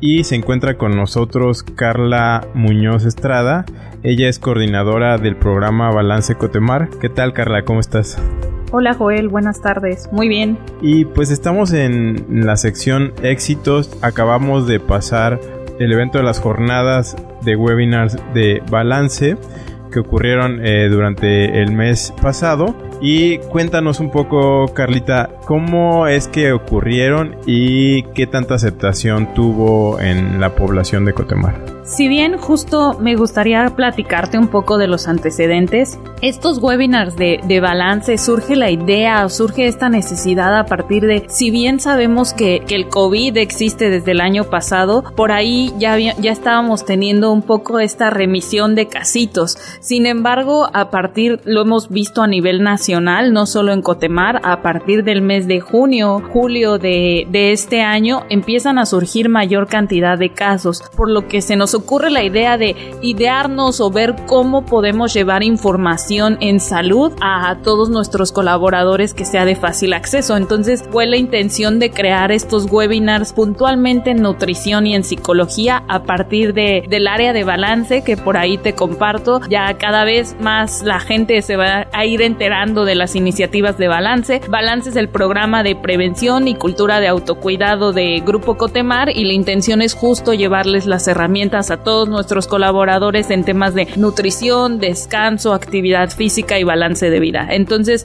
y se encuentra con nosotros Carla Muñoz Estrada. Ella es coordinadora del programa Balance Cotemar. ¿Qué tal Carla? ¿Cómo estás? Hola Joel, buenas tardes. Muy bien. Y pues estamos en la sección éxitos. Acabamos de pasar el evento de las jornadas de webinars de Balance que ocurrieron eh, durante el mes pasado. Y cuéntanos un poco, Carlita, cómo es que ocurrieron y qué tanta aceptación tuvo en la población de Cotemar. Si bien justo me gustaría platicarte un poco de los antecedentes, estos webinars de, balance surge la idea surge esta necesidad a partir de, si bien sabemos que, el COVID existe desde el año pasado, por ahí ya, ya estábamos teniendo un poco esta remisión de casitos. Sin embargo, a partir, lo hemos visto a nivel nacional, no solo en Cotemar, a partir del mes de junio, julio de, de este año, empiezan a surgir mayor cantidad de casos, por lo que se nos ocurre la idea de idearnos o ver cómo podemos llevar información en salud a todos nuestros colaboradores que sea de fácil acceso. Entonces fue la intención de crear estos webinars puntualmente en nutrición y en psicología a partir de, del área de balance que por ahí te comparto. Ya cada vez más la gente se va a ir enterando de las iniciativas de balance. Balance es el programa de prevención y cultura de autocuidado de Grupo Cotemar y la intención es justo llevarles las herramientas a todos nuestros colaboradores en temas de nutrición, descanso, actividad física y balance de vida. Entonces,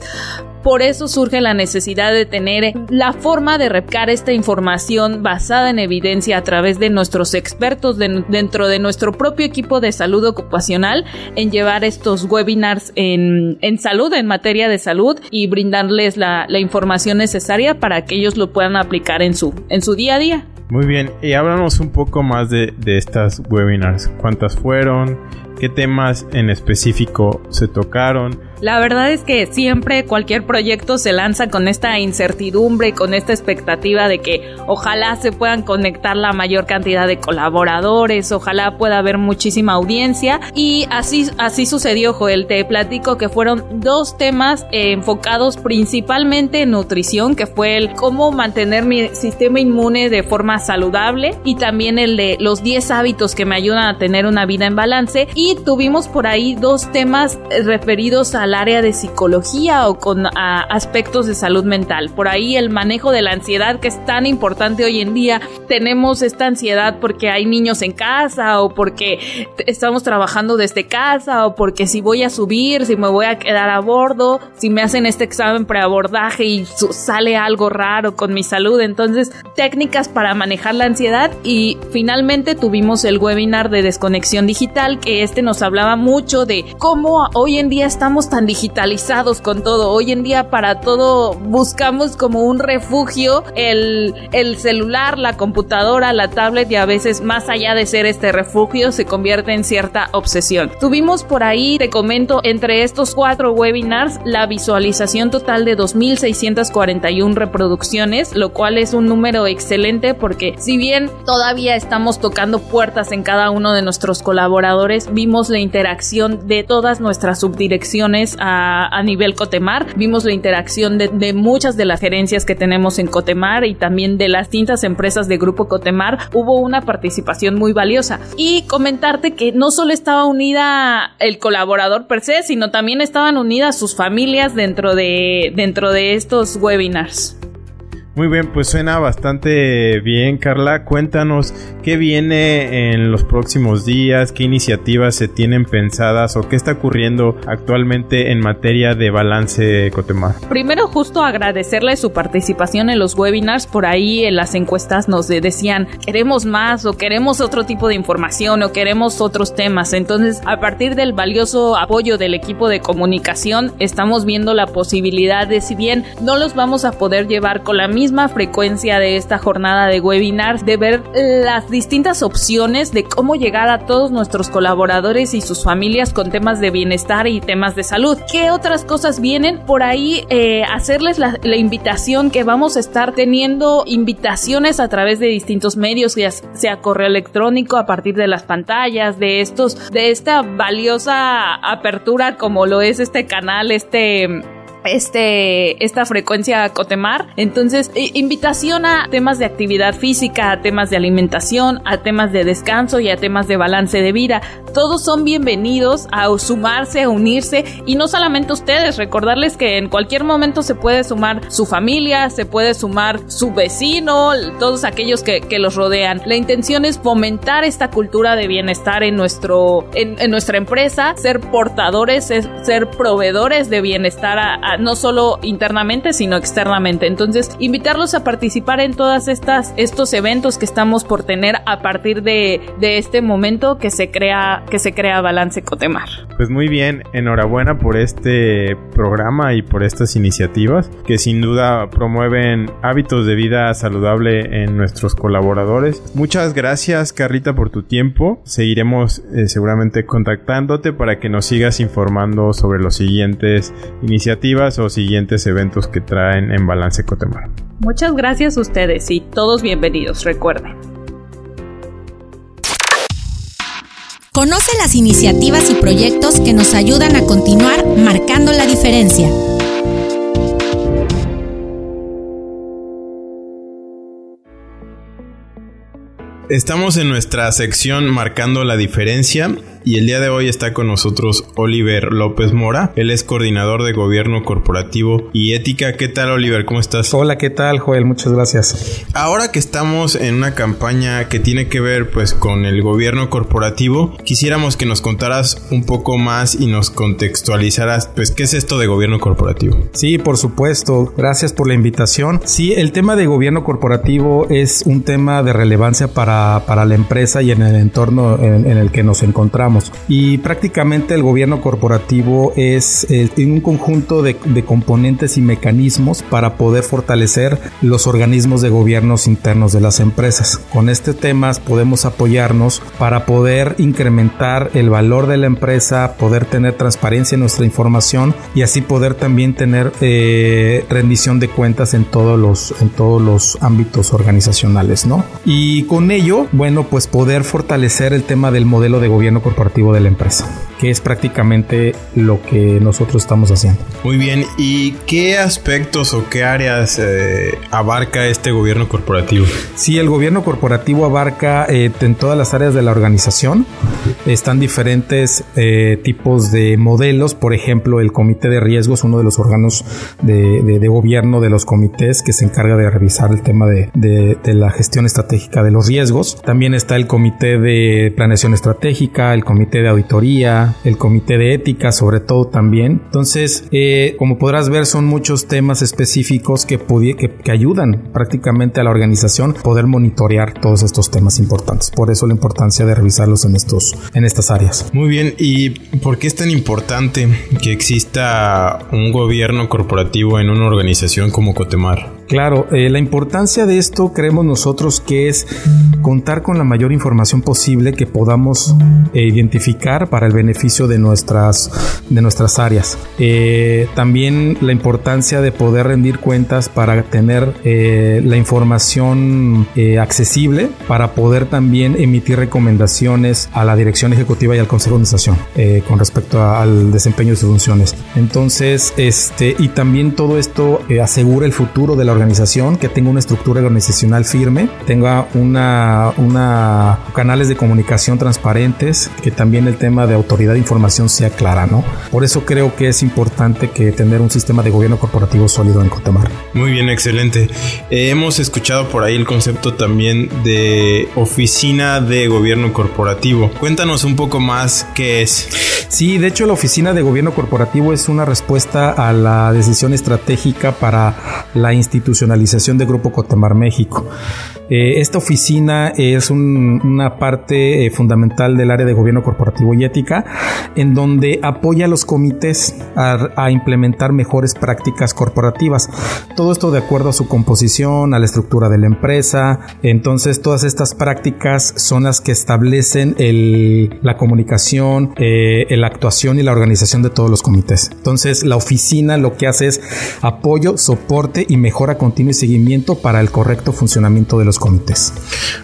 por eso surge la necesidad de tener la forma de replicar esta información basada en evidencia a través de nuestros expertos dentro de nuestro propio equipo de salud ocupacional en llevar estos webinars en, salud, en materia de salud y brindarles la, información necesaria para que ellos lo puedan aplicar en su, en su día a día. Muy bien, y háblanos un poco más de, de estas webinars. ¿Cuántas fueron? ¿Qué temas en específico se tocaron? La verdad es que siempre cualquier proyecto se lanza con esta incertidumbre y con esta expectativa de que ojalá se puedan conectar la mayor cantidad de colaboradores, ojalá pueda haber muchísima audiencia y así, así sucedió Joel. Te platico que fueron dos temas enfocados principalmente en nutrición, que fue el cómo mantener mi sistema inmune de forma saludable y también el de los 10 hábitos que me ayudan a tener una vida en balance y tuvimos por ahí dos temas referidos a al área de psicología o con aspectos de salud mental. Por ahí el manejo de la ansiedad que es tan importante hoy en día. Tenemos esta ansiedad porque hay niños en casa o porque estamos trabajando desde casa o porque si voy a subir, si me voy a quedar a bordo, si me hacen este examen preabordaje y sale algo raro con mi salud. Entonces, técnicas para manejar la ansiedad y finalmente tuvimos el webinar de desconexión digital que este nos hablaba mucho de cómo hoy en día estamos tan digitalizados con todo. Hoy en día para todo buscamos como un refugio el, el celular, la computadora, la tablet y a veces más allá de ser este refugio se convierte en cierta obsesión. Tuvimos por ahí, te comento, entre estos cuatro webinars la visualización total de 2.641 reproducciones, lo cual es un número excelente porque si bien todavía estamos tocando puertas en cada uno de nuestros colaboradores, vimos la interacción de todas nuestras subdirecciones a, nivel Cotemar. Vimos la interacción de, muchas de las gerencias que tenemos en Cotemar y también de las distintas empresas de Grupo Cotemar. Hubo una participación muy valiosa. Y comentarte que no solo estaba unida el colaborador per se, sino también estaban unidas sus familias dentro de, dentro de estos webinars. Muy bien, pues suena bastante bien, Carla. Cuéntanos qué viene en los próximos días, qué iniciativas se tienen pensadas o qué está ocurriendo actualmente en materia de balance Cotemar. Primero, justo agradecerle su participación en los webinars. Por ahí en las encuestas nos decían queremos más o queremos otro tipo de información o queremos otros temas. Entonces, a partir del valioso apoyo del equipo de comunicación, estamos viendo la posibilidad de, si bien no los vamos a poder llevar con la misma frecuencia de esta jornada de webinars, de ver las distintas opciones de cómo llegar a todos nuestros colaboradores y sus familias con temas de bienestar y temas de salud. ¿Qué otras cosas vienen? Por ahí eh, hacerles la, la, invitación que vamos a estar teniendo invitaciones a través de distintos medios, ya sea correo electrónico a partir de las pantallas, de estos, de esta valiosa apertura como lo es este canal, este este, esta frecuencia Cotemar. Entonces, invitación a temas de actividad física, a temas de alimentación, a temas de descanso y a temas de balance de vida. Todos son bienvenidos a sumarse, a unirse y no solamente ustedes, recordarles que en cualquier momento se puede sumar su familia, se puede sumar su vecino, todos aquellos que, que los rodean. La intención es fomentar esta cultura de bienestar en, nuestro, en, en nuestra empresa, ser portadores, ser proveedores de bienestar a no solo internamente, sino externamente. Entonces, invitarlos a participar en todas estas estos eventos que estamos por tener a partir de, de este momento que se crea que se crea Balance Cotemar. Pues muy bien, enhorabuena por este programa y por estas iniciativas que sin duda promueven hábitos de vida saludable en nuestros colaboradores. Muchas gracias, Carlita, por tu tiempo. Seguiremos eh, seguramente contactándote para que nos sigas informando sobre las siguientes iniciativas o siguientes eventos que traen en Balance Cotemar. Muchas gracias a ustedes y todos bienvenidos, recuerden. Conoce las iniciativas y proyectos que nos ayudan a continuar marcando la diferencia. Estamos en nuestra sección Marcando la Diferencia y el día de hoy está con nosotros Oliver López Mora. Él es coordinador de gobierno corporativo y ética. ¿Qué tal Oliver? ¿Cómo estás? Hola, ¿qué tal Joel? Muchas gracias. Ahora que estamos en una campaña que tiene que ver pues con el gobierno corporativo, quisiéramos que nos contaras un poco más y nos contextualizaras pues qué es esto de gobierno corporativo. Sí, por supuesto. Gracias por la invitación. Sí, el tema de gobierno corporativo es un tema de relevancia para, para la empresa y en el entorno en, en el que nos encontramos. Y prácticamente el gobierno corporativo es eh, un conjunto de, de, componentes y mecanismos para poder fortalecer los organismos de gobiernos internos de las empresas. Con este tema podemos apoyarnos para poder incrementar el valor de la empresa, poder tener transparencia en nuestra información y así poder también tener eh, rendición de cuentas en todos los en todos los ámbitos organizacionales, ¿no? Y con ello, bueno, pues poder fortalecer el tema del modelo de gobierno corporativo de la empresa, que es prácticamente lo que nosotros estamos haciendo. Muy bien, ¿y qué aspectos o qué áreas eh, abarca este gobierno corporativo? Sí, el gobierno corporativo abarca eh, en todas las áreas de la organización. Están diferentes eh, tipos de modelos, por ejemplo, el comité de riesgos, uno de los órganos de, de, de gobierno de los comités que se encarga de revisar el tema de, de la gestión estratégica de los riesgos. También está el comité de planeación estratégica, el comité de auditoría, el comité de ética sobre todo también. Entonces, eh, como podrás ver, son muchos temas específicos que, que, que, ayudan prácticamente a la organización poder monitorear todos estos temas importantes. Por eso la importancia de revisarlos en, estos, en estas áreas. Muy bien, ¿y por qué es tan importante que exista un gobierno corporativo en una organización como Cotemar? Claro, eh, la importancia de esto creemos nosotros que es contar con la mayor información posible que podamos eh, identificar para el beneficio de nuestras, de nuestras áreas. Eh, también la importancia de poder rendir cuentas para tener la información accesible para poder también emitir recomendaciones a la dirección ejecutiva y al consejo de administración con respecto al desempeño de sus funciones. Entonces, este, y también todo esto asegura el futuro de la organización, que tenga una estructura organizacional firme, tenga una, una canales de comunicación transparentes, que también el tema de autoridad de información sea clara, ¿no? Por eso creo que es importante que tener un sistema de gobierno corporativo sólido en Cotemar. Muy bien, excelente. Eh, hemos escuchado por ahí el concepto también de oficina de gobierno corporativo. Cuéntanos un poco más qué es. Sí, de hecho la oficina de gobierno corporativo es una respuesta a la decisión estratégica para la institucionalización de Grupo Cotemar México. Eh, esta oficina es una parte eh, fundamental del área de gobierno corporativo y ética, en donde apoya a los comités a, implementar mejores prácticas corporativas. Todo esto de acuerdo a su composición, a la estructura de la empresa. Entonces, todas estas prácticas son las que establecen la comunicación, eh, la actuación y la organización de todos los comités. Entonces, la oficina lo que hace es apoyo, soporte y mejora continua y seguimiento para el correcto funcionamiento de los comités.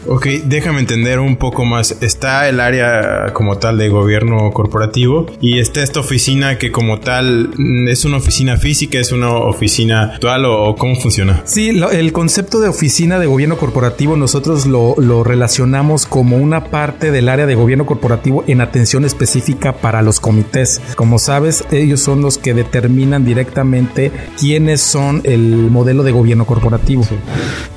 Ok, déjame entender un poco más. Está el área como tal de gobierno corporativo y está esta oficina que como tal mm, es una oficina física, es una oficina actual o, cómo funciona. Sí, el concepto de oficina de gobierno corporativo nosotros lo, lo relacionamos como una parte del área de gobierno corporativo en atención específica para los comités. Como sabes, ellos son los que determinan directamente quiénes son el modelo de gobierno corporativo.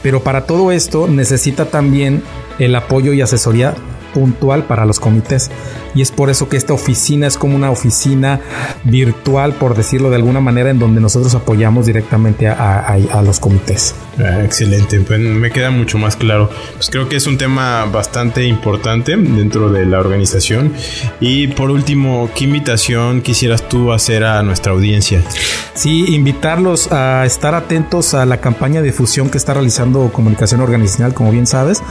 Pero para todo esto necesita también el apoyo y asesoría puntual para los comités. Y es por eso que esta oficina es como una oficina virtual, por decirlo de alguna manera, en donde nosotros apoyamos directamente a, los comités. Ah, excelente, pues me queda mucho más claro. Pues creo que es un tema bastante importante dentro de la organización. Y por último, ¿qué invitación quisieras tú hacer a nuestra audiencia? Sí, invitarlos a estar atentos a la campaña de difusión que está realizando Comunicación Organizacional, como bien sabes,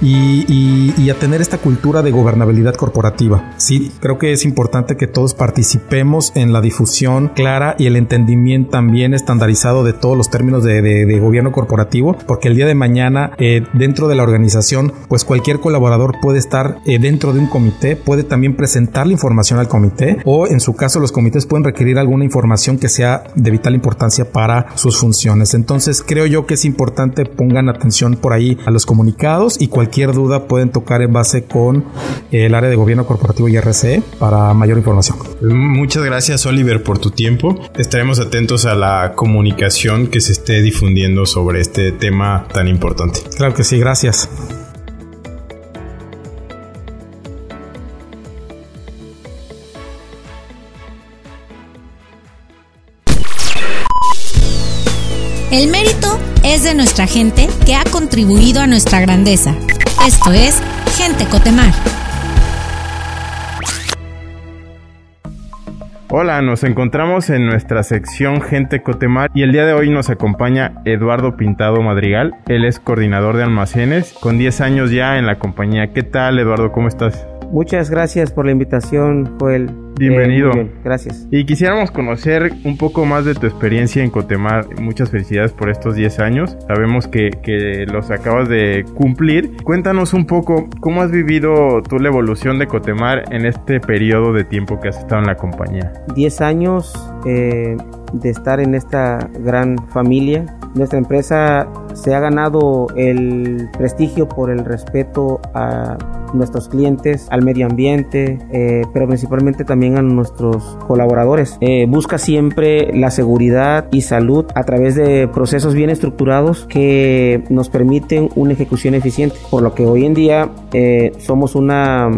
y, y a tener esta cultura de gobernabilidad corporativa. Sí, creo que es importante que todos participemos en la difusión clara y el entendimiento también estandarizado de todos los términos de, gobierno corporativo, porque el día de mañana eh, dentro de la organización, pues cualquier colaborador puede estar eh, dentro de un comité, puede también presentar la información al comité o en su caso los comités pueden requerir alguna información que sea de vital importancia para sus funciones. Entonces creo yo que es importante pongan atención por ahí a los comunicados y cualquier duda pueden tocar en base con con el área de gobierno corporativo y RCE para mayor información. Muchas gracias Oliver por tu tiempo. Estaremos atentos a la comunicación que se esté difundiendo sobre este tema tan importante. Claro que sí, gracias. El mérito es de nuestra gente que ha contribuido a nuestra grandeza. Esto es Gente Cotemar. Hola, nos encontramos en nuestra sección Gente Cotemar y el día de hoy nos acompaña Eduardo Pintado Madrigal. Él es coordinador de almacenes con 10 años ya en la compañía. ¿Qué tal, Eduardo? ¿Cómo estás? Muchas gracias por la invitación, Joel. Bienvenido. Eh, gracias. Y quisiéramos conocer un poco más de tu experiencia en Cotemar. Muchas felicidades por estos 10 años. Sabemos que, que, los acabas de cumplir. Cuéntanos un poco cómo has vivido tú la evolución de Cotemar en este periodo de tiempo que has estado en la compañía. 10 años eh, de estar en esta gran familia. Nuestra empresa se ha ganado el prestigio por el respeto a nuestros clientes, al medio ambiente, eh, pero principalmente también a nuestros colaboradores. Eh, busca siempre la seguridad y salud a través de procesos bien estructurados que nos permiten una ejecución eficiente, por lo que hoy en día eh, somos una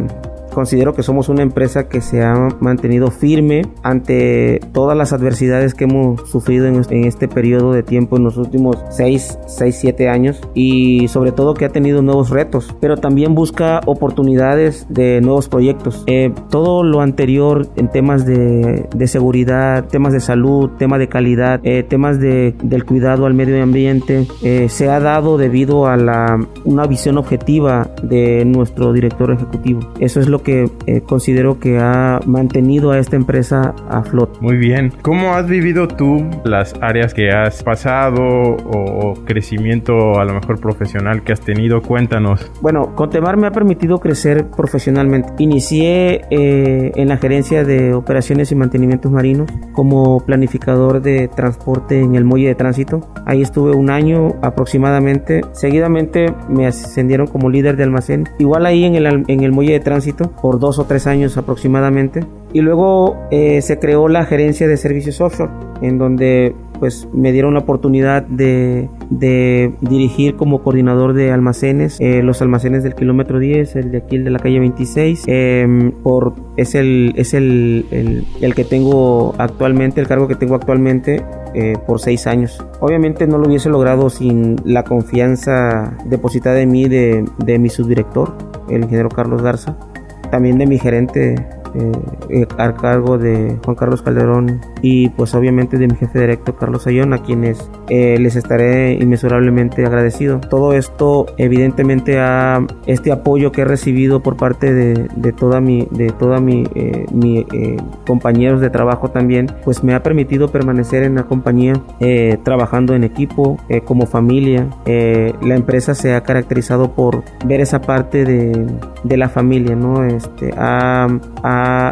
Considero que somos una empresa que se ha mantenido firme ante todas las adversidades que hemos sufrido en, este periodo de tiempo en los últimos 6, 6, 7 años y sobre todo que ha tenido nuevos retos, pero también busca oportunidades de nuevos proyectos. Eh, todo lo anterior en temas de, seguridad, temas de salud, temas de calidad, eh, temas de, del cuidado al medio ambiente, eh, se ha dado debido a la, una visión objetiva de nuestro director ejecutivo. Eso es lo que eh, considero que ha mantenido a esta empresa a flote. Muy bien. ¿Cómo has vivido tú las áreas que has pasado o, crecimiento a lo mejor profesional que has tenido? Cuéntanos. Bueno, Contemar me ha permitido crecer profesionalmente. Inicié eh, en la gerencia de operaciones y mantenimientos marinos como planificador de transporte en el muelle de tránsito. Ahí estuve un año aproximadamente. Seguidamente me ascendieron como líder de almacén. Igual ahí en el, en el muelle de tránsito por dos o tres años aproximadamente. Y luego eh, se creó la gerencia de servicios offshore, en donde pues me dieron la oportunidad de, dirigir como coordinador de almacenes eh, los almacenes del kilómetro 10, el de aquí el de la calle 26, em, por, es, el, es el, el, que tengo actualmente, el cargo que tengo actualmente eh, por seis años. Obviamente no lo hubiese logrado sin la confianza depositada en mí de, de mi subdirector, el ingeniero Carlos Garza, también de mi gerente eh, eh, cargo de Juan Carlos Calderón y pues obviamente de mi jefe directo Carlos Ayón a quienes eh, les estaré inmesurablemente agradecido. Todo esto evidentemente a este apoyo que he recibido por parte de, de toda mi de toda mi, mi compañeros de trabajo también pues me ha permitido permanecer en la compañía trabajando en equipo como familia. la empresa se ha caracterizado por ver esa parte de, de la familia, ¿no? Este, ha,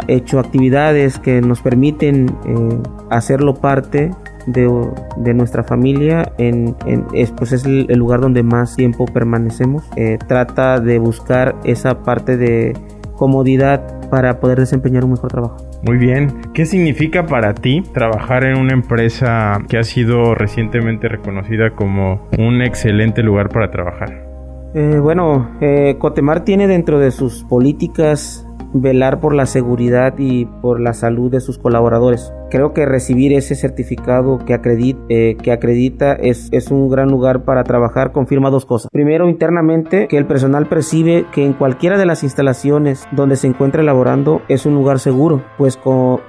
hecho actividades que nos permiten eh, hacerlo parte de, nuestra familia en, es, pues es el, lugar donde más tiempo permanecemos eh, trata de buscar esa parte de comodidad para poder desempeñar un mejor trabajo muy bien. ¿Qué significa para ti trabajar en una empresa que ha sido recientemente reconocida como un excelente lugar para trabajar? Eh, bueno, Cotemar tiene dentro de sus políticas velar por la seguridad y por la salud de sus colaboradores. Creo que recibir ese certificado que acredita, eh, que acredita es, es un gran lugar para trabajar. Confirma dos cosas. Primero, internamente, que el personal percibe que en cualquiera de las instalaciones donde se encuentra elaborando es un lugar seguro, pues,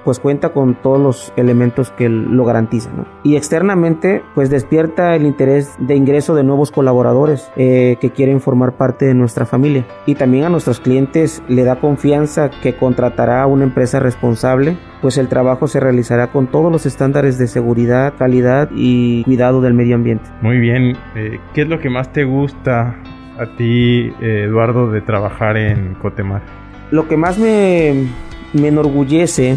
pues cuenta con todos los elementos que lo garantizan. Y externamente, pues despierta el interés de ingreso de nuevos colaboradores eh, que quieren formar parte de nuestra familia. Y también a nuestros clientes le da confianza que contratará a una empresa responsable pues el trabajo se realizará con todos los estándares de seguridad, calidad y cuidado del medio ambiente. Muy bien, eh, ¿qué es lo que más te gusta a ti, eh, Eduardo, de trabajar en Cotemar? Lo que más me, enorgullece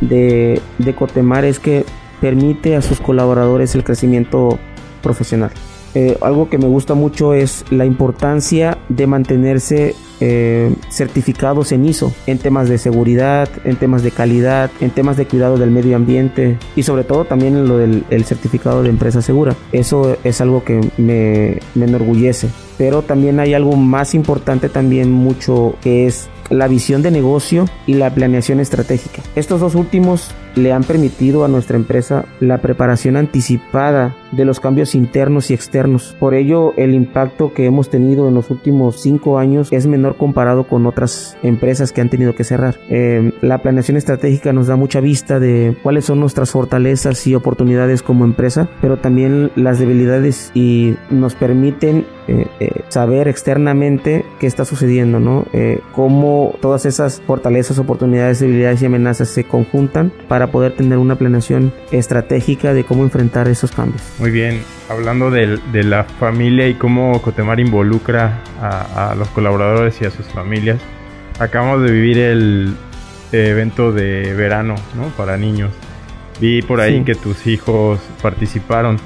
de, de Cotemar es que permite a sus colaboradores el crecimiento profesional. Eh, algo que me gusta mucho es la importancia de mantenerse eh, certificados en ISO en temas de seguridad, en temas de calidad, en temas de cuidado del medio ambiente y sobre todo también en lo del certificado de empresa segura. Eso es algo que me, me enorgullece. Pero también hay algo más importante también mucho que es la visión de negocio y la planeación estratégica. Estos dos últimos le han permitido a nuestra empresa la preparación anticipada de los cambios internos y externos. Por ello, el impacto que hemos tenido en los últimos cinco años es menor comparado con otras empresas que han tenido que cerrar. Eh, la planeación estratégica nos da mucha vista de cuáles son nuestras fortalezas y oportunidades como empresa, pero también las debilidades y nos permiten eh, eh, saber externamente qué está sucediendo, ¿no? cómo todas esas fortalezas, oportunidades, debilidades y amenazas se conjuntan poder tener una planeación estratégica de cómo enfrentar esos cambios. Muy bien, hablando de, la familia y cómo Cotemar involucra a, los colaboradores y a sus familias, acabamos de vivir el evento de verano ¿no? para niños. Vi por ahí que tus hijos participaron.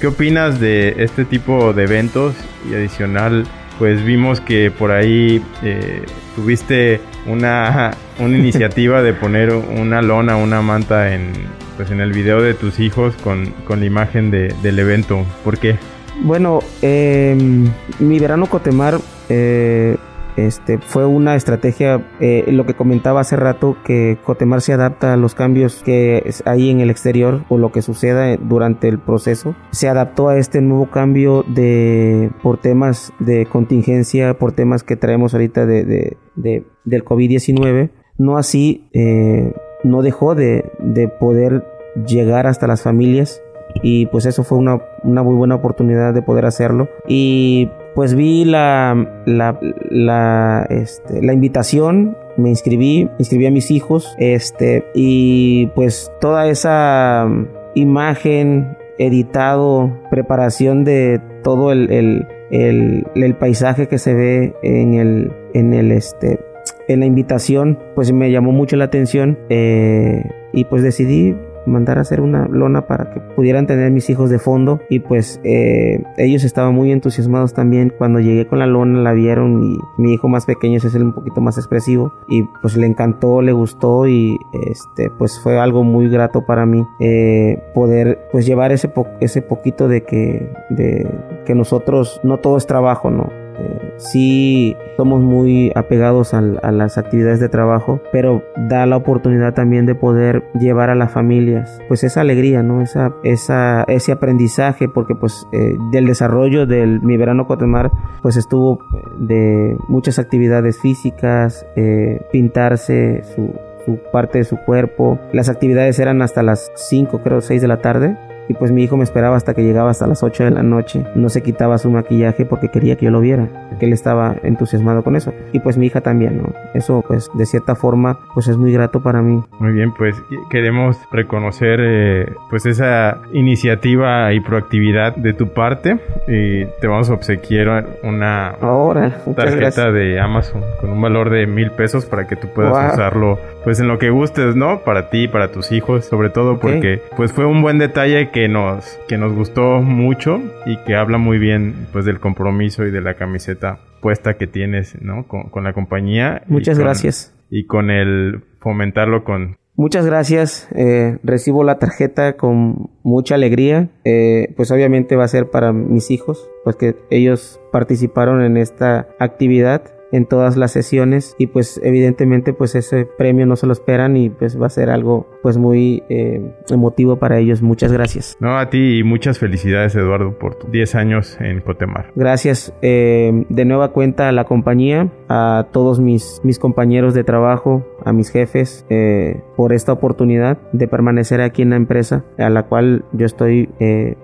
¿Qué opinas de este tipo de eventos? Y adicional, pues vimos que por ahí eh, tuviste una, una iniciativa de poner una lona, una manta en, pues en el video de tus hijos con, la imagen del evento. ¿Por qué? Bueno, em, mi verano Cotemar eh, este, fue una estrategia, eh, lo que comentaba hace rato, que Cotemar se adapta a los cambios que hay en el exterior o lo que suceda durante el proceso. Se adaptó a este nuevo cambio de por temas de contingencia, por temas que traemos ahorita de, del COVID-19. No así, eh, no dejó de, de poder llegar hasta las familias y pues eso fue una, una, muy buena oportunidad de poder hacerlo y pues vi la, la, la, este, la invitación me inscribí, inscribí a mis hijos, este, y pues toda esa imagen, editado, preparación de todo el, el, el, el paisaje que se ve en el, en el, este, en la invitación, pues me llamó mucho la atención eh, y pues decidí mandar a hacer una lona para que pudieran tener mis hijos de fondo. Y pues eh, ellos estaban muy entusiasmados también. Cuando llegué con la lona la vieron y mi hijo más pequeño es el un poquito más expresivo. Y pues le encantó le gustó y este pues fue algo muy grato para mí eh, poder pues llevar ese ese poquito de que de que nosotros no todo es trabajo no eh, sí somos muy apegados a, las actividades de trabajo, pero da la oportunidad también de poder llevar a las familias, pues esa alegría, ¿no? Esa, esa, ese aprendizaje, porque pues eh, del desarrollo del mi verano Cotemar, pues estuvo de muchas actividades físicas, eh, pintarse su, su parte de su cuerpo. Las actividades eran hasta las 5, creo, 6 de la tarde y pues mi hijo me esperaba hasta que llegaba hasta las 8 de la noche. No se quitaba su maquillaje porque quería que yo lo viera, que él estaba entusiasmado con eso. Y pues mi hija también, ¿no? Eso pues de cierta forma pues es muy grato para mí. Muy bien, pues queremos reconocer eh, pues esa iniciativa y proactividad de tu parte y te vamos a obsequiar una Ahora, tarjeta de Amazon con un valor de mil pesos para que tú puedas usarlo pues en lo que gustes, ¿no? Para ti, para tus hijos, sobre todo porque pues fue un buen detalle que que nos, que nos gustó mucho y que habla muy bien pues del compromiso y de la camiseta puesta que tienes, ¿no? Con, la compañía. Muchas gracias. Y con el fomentarlo con... Muchas gracias. Eh, recibo la tarjeta con mucha alegría. Eh, pues obviamente va a ser para mis hijos, pues que ellos participaron en esta actividad en todas las sesiones y pues evidentemente pues ese premio no se lo esperan y pues va a ser algo pues muy eh, emotivo para ellos. Muchas gracias. No, a ti y muchas felicidades Eduardo por tus 10 años en Cotemar. Gracias. Eh, de nueva cuenta a la compañía, a todos mis, mis compañeros de trabajo, a mis jefes eh, por esta oportunidad de permanecer aquí en la empresa a la cual yo estoy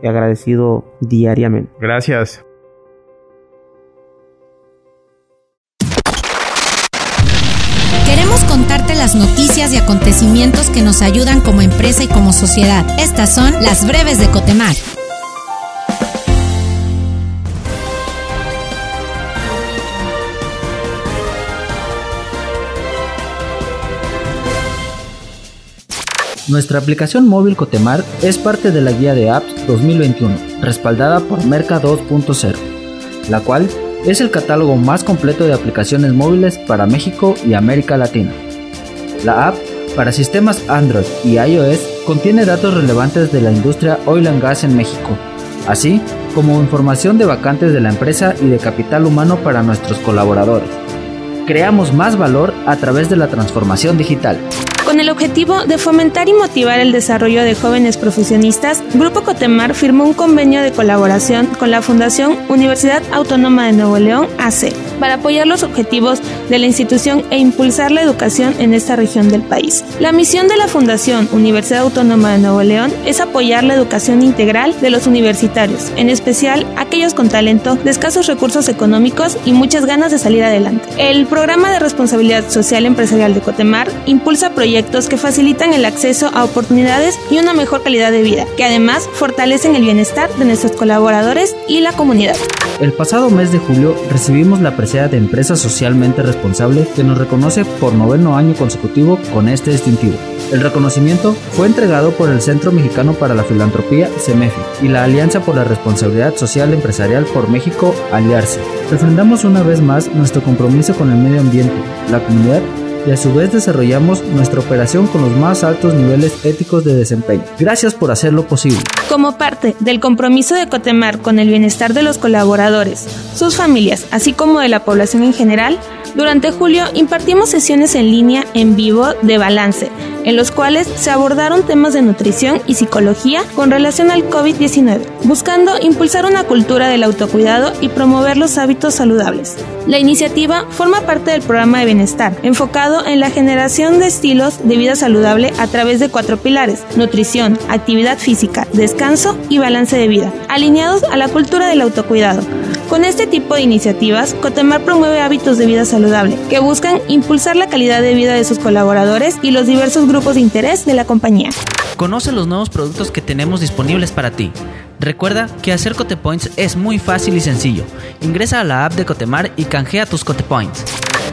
agradecido diariamente. Gracias. Contarte las noticias y acontecimientos que nos ayudan como empresa y como sociedad. Estas son las breves de Cotemar. Nuestra aplicación móvil Cotemar es parte de la guía de apps 2021, respaldada por Merca 2.0, la cual es el catálogo más completo de aplicaciones móviles para México y América Latina. La app para sistemas Android y iOS contiene datos relevantes de la industria oil and gas en México, así como información de vacantes de la empresa y de capital humano para nuestros colaboradores. Creamos más valor a través de la transformación digital. Con el objetivo de fomentar y motivar el desarrollo de jóvenes profesionistas, Grupo Cotemar firmó un convenio de colaboración con la Fundación Universidad Autónoma de Nuevo León, AC, para apoyar los objetivos de la institución e impulsar la educación en esta región del país. La misión de la Fundación Universidad Autónoma de Nuevo León es apoyar la educación integral de los universitarios, en especial aquellos con talento, de escasos recursos económicos y muchas ganas de salir adelante. El programa de responsabilidad social empresarial de Cotemar impulsa proyectos que facilitan el acceso a oportunidades y una mejor calidad de vida, que además fortalecen el bienestar de nuestros colaboradores y la comunidad. El pasado mes de julio recibimos la de Empresa Socialmente Responsable que nos reconoce por noveno año consecutivo con este distintivo. El reconocimiento fue entregado por el Centro Mexicano para la Filantropía, CEMEFI, y la Alianza por la Responsabilidad Social Empresarial por México, Aliarse. Refrendamos una vez más nuestro compromiso con el medio ambiente, la comunidad y a su vez desarrollamos nuestra operación con los más altos niveles éticos de desempeño. Gracias por hacerlo posible. Como parte del compromiso de Cotemar con el bienestar de los colaboradores, sus familias, así como de la población en general, durante julio impartimos sesiones en línea en vivo de balance, en los cuales se abordaron temas de nutrición y psicología con relación al COVID-19, buscando impulsar una cultura del autocuidado y promover los hábitos saludables. La iniciativa forma parte del programa de bienestar, enfocado en la generación de estilos de vida saludable a través de cuatro pilares, nutrición, actividad física, descanso y balance de vida, alineados a la cultura del autocuidado. Con este tipo de iniciativas, Cotemar promueve hábitos de vida saludable que buscan impulsar la calidad de vida de sus colaboradores y los diversos grupos de interés de la compañía. Conoce los nuevos productos que tenemos disponibles para ti. Recuerda que hacer Cotepoints es muy fácil y sencillo. Ingresa a la app de Cotemar y canjea tus Cotepoints.